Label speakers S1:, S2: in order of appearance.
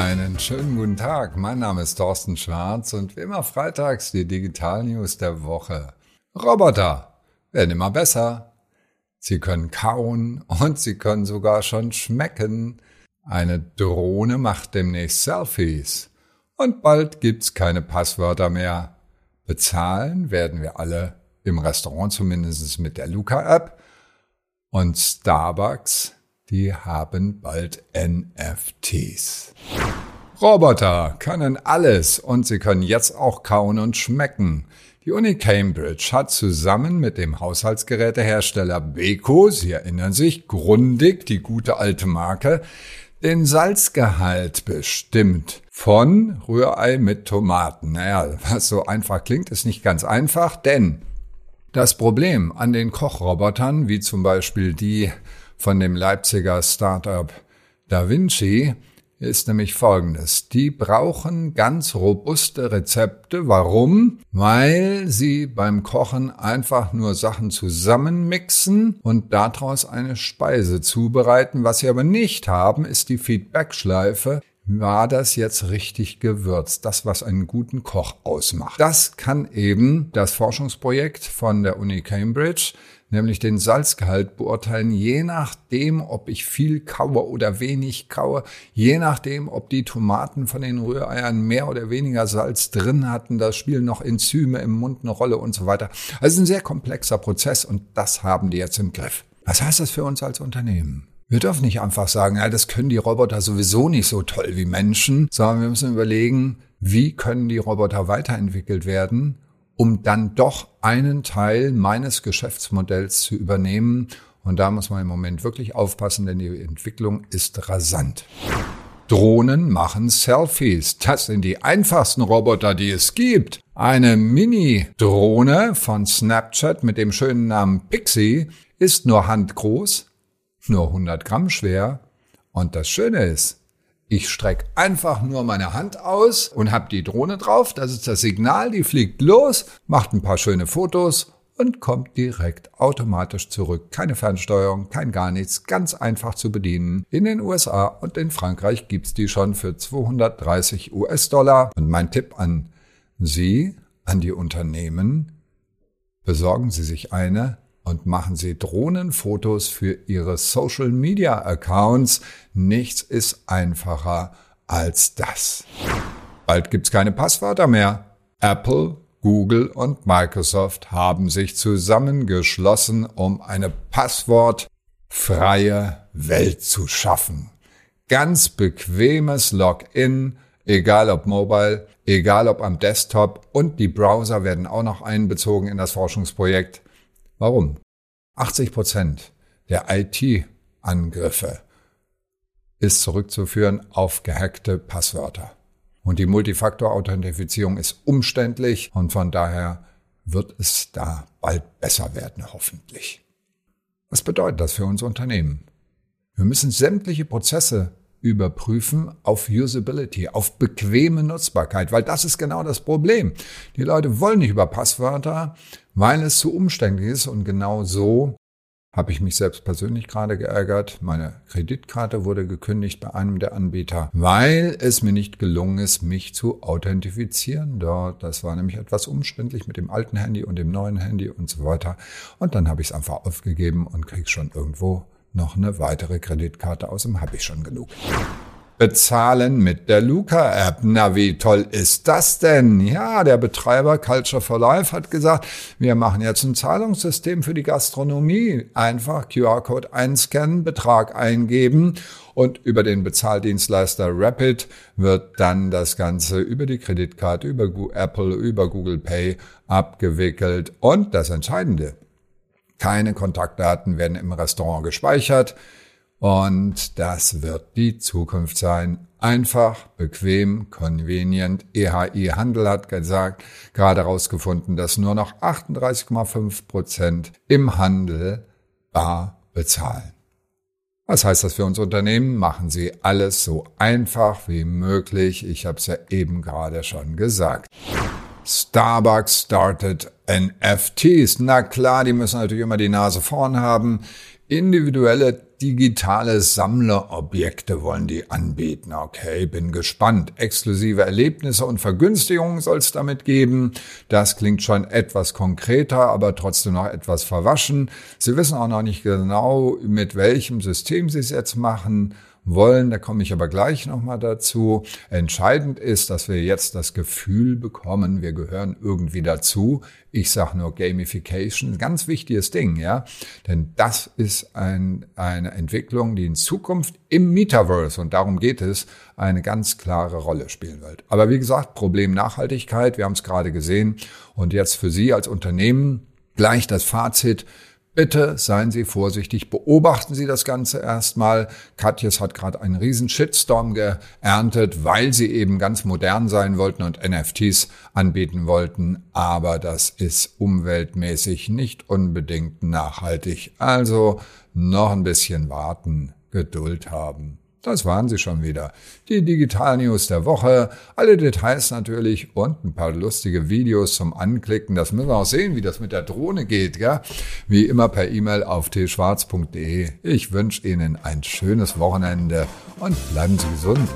S1: Einen schönen guten Tag. Mein Name ist Thorsten Schwarz und wie immer freitags die Digital News der Woche. Roboter werden immer besser. Sie können kauen und sie können sogar schon schmecken. Eine Drohne macht demnächst Selfies. Und bald gibt's keine Passwörter mehr. Bezahlen werden wir alle im Restaurant zumindest mit der Luca-App. Und Starbucks die haben bald NFTs. Roboter können alles und sie können jetzt auch kauen und schmecken. Die Uni Cambridge hat zusammen mit dem Haushaltsgerätehersteller Beko, Sie erinnern sich, Grundig, die gute alte Marke, den Salzgehalt bestimmt von Rührei mit Tomaten. Naja, was so einfach klingt, ist nicht ganz einfach, denn das Problem an den Kochrobotern, wie zum Beispiel die von dem Leipziger Startup Da Vinci ist nämlich folgendes. Die brauchen ganz robuste Rezepte. Warum? Weil sie beim Kochen einfach nur Sachen zusammenmixen und daraus eine Speise zubereiten. Was sie aber nicht haben, ist die Feedbackschleife. War das jetzt richtig gewürzt? Das, was einen guten Koch ausmacht. Das kann eben das Forschungsprojekt von der Uni Cambridge nämlich den Salzgehalt beurteilen, je nachdem, ob ich viel kaue oder wenig kaue, je nachdem, ob die Tomaten von den Rühreiern mehr oder weniger Salz drin hatten, da spielen noch Enzyme im Mund eine Rolle und so weiter. Also ein sehr komplexer Prozess und das haben die jetzt im Griff. Was heißt das für uns als Unternehmen? Wir dürfen nicht einfach sagen, ja, das können die Roboter sowieso nicht so toll wie Menschen, sondern wir müssen überlegen, wie können die Roboter weiterentwickelt werden um dann doch einen Teil meines Geschäftsmodells zu übernehmen. Und da muss man im Moment wirklich aufpassen, denn die Entwicklung ist rasant. Drohnen machen Selfies. Das sind die einfachsten Roboter, die es gibt. Eine Mini-Drohne von Snapchat mit dem schönen Namen Pixie ist nur handgroß, nur 100 Gramm schwer. Und das Schöne ist, ich strecke einfach nur meine Hand aus und habe die Drohne drauf. Das ist das Signal, die fliegt los, macht ein paar schöne Fotos und kommt direkt automatisch zurück. Keine Fernsteuerung, kein gar nichts, ganz einfach zu bedienen. In den USA und in Frankreich gibt's die schon für 230 US-Dollar. Und mein Tipp an Sie, an die Unternehmen, besorgen Sie sich eine und machen Sie Drohnenfotos für Ihre Social Media Accounts. Nichts ist einfacher als das. Bald gibt's keine Passwörter mehr. Apple, Google und Microsoft haben sich zusammengeschlossen, um eine passwortfreie Welt zu schaffen. Ganz bequemes Login, egal ob mobile, egal ob am Desktop und die Browser werden auch noch einbezogen in das Forschungsprojekt. Warum? 80 Prozent der IT-Angriffe ist zurückzuführen auf gehackte Passwörter. Und die Multifaktor-Authentifizierung ist umständlich und von daher wird es da bald besser werden, hoffentlich. Was bedeutet das für uns Unternehmen? Wir müssen sämtliche Prozesse überprüfen auf Usability, auf bequeme Nutzbarkeit, weil das ist genau das Problem. Die Leute wollen nicht über Passwörter, weil es zu umständlich ist und genau so habe ich mich selbst persönlich gerade geärgert. Meine Kreditkarte wurde gekündigt bei einem der Anbieter, weil es mir nicht gelungen ist, mich zu authentifizieren dort. Das war nämlich etwas umständlich mit dem alten Handy und dem neuen Handy und so weiter. Und dann habe ich es einfach aufgegeben und krieg schon irgendwo noch eine weitere Kreditkarte aus dem habe ich schon genug. Bezahlen mit der Luca-App. Na, wie toll ist das denn? Ja, der Betreiber Culture for Life hat gesagt, wir machen jetzt ein Zahlungssystem für die Gastronomie. Einfach QR-Code einscannen, Betrag eingeben und über den Bezahldienstleister Rapid wird dann das Ganze über die Kreditkarte, über Apple, über Google Pay abgewickelt. Und das Entscheidende, keine Kontaktdaten werden im Restaurant gespeichert. Und das wird die Zukunft sein. Einfach, bequem, convenient. EHI Handel hat gesagt, gerade herausgefunden, dass nur noch 38,5 Prozent im Handel bar bezahlen. Was heißt das für uns Unternehmen? Machen Sie alles so einfach wie möglich. Ich habe es ja eben gerade schon gesagt. Starbucks started NFTs. Na klar, die müssen natürlich immer die Nase vorn haben. Individuelle digitale Sammlerobjekte wollen die anbieten. Okay, bin gespannt. Exklusive Erlebnisse und Vergünstigungen soll es damit geben. Das klingt schon etwas konkreter, aber trotzdem noch etwas verwaschen. Sie wissen auch noch nicht genau, mit welchem System Sie es jetzt machen wollen. Da komme ich aber gleich nochmal dazu. Entscheidend ist, dass wir jetzt das Gefühl bekommen, wir gehören irgendwie dazu. Ich sage nur Gamification, ganz wichtiges Ding, ja. Denn das ist ein, eine Entwicklung, die in Zukunft im Metaverse, und darum geht es, eine ganz klare Rolle spielen wird. Aber wie gesagt, Problem Nachhaltigkeit, wir haben es gerade gesehen. Und jetzt für Sie als Unternehmen gleich das Fazit. Bitte seien Sie vorsichtig, beobachten Sie das Ganze erstmal. Katjes hat gerade einen riesen Shitstorm geerntet, weil sie eben ganz modern sein wollten und NFTs anbieten wollten, aber das ist umweltmäßig nicht unbedingt nachhaltig. Also noch ein bisschen warten, Geduld haben. Das waren sie schon wieder. Die Digital News der Woche. Alle Details natürlich und ein paar lustige Videos zum Anklicken. Das müssen wir auch sehen, wie das mit der Drohne geht. Gell? Wie immer per E-Mail auf tschwarz.de. Ich wünsche Ihnen ein schönes Wochenende und bleiben Sie gesund.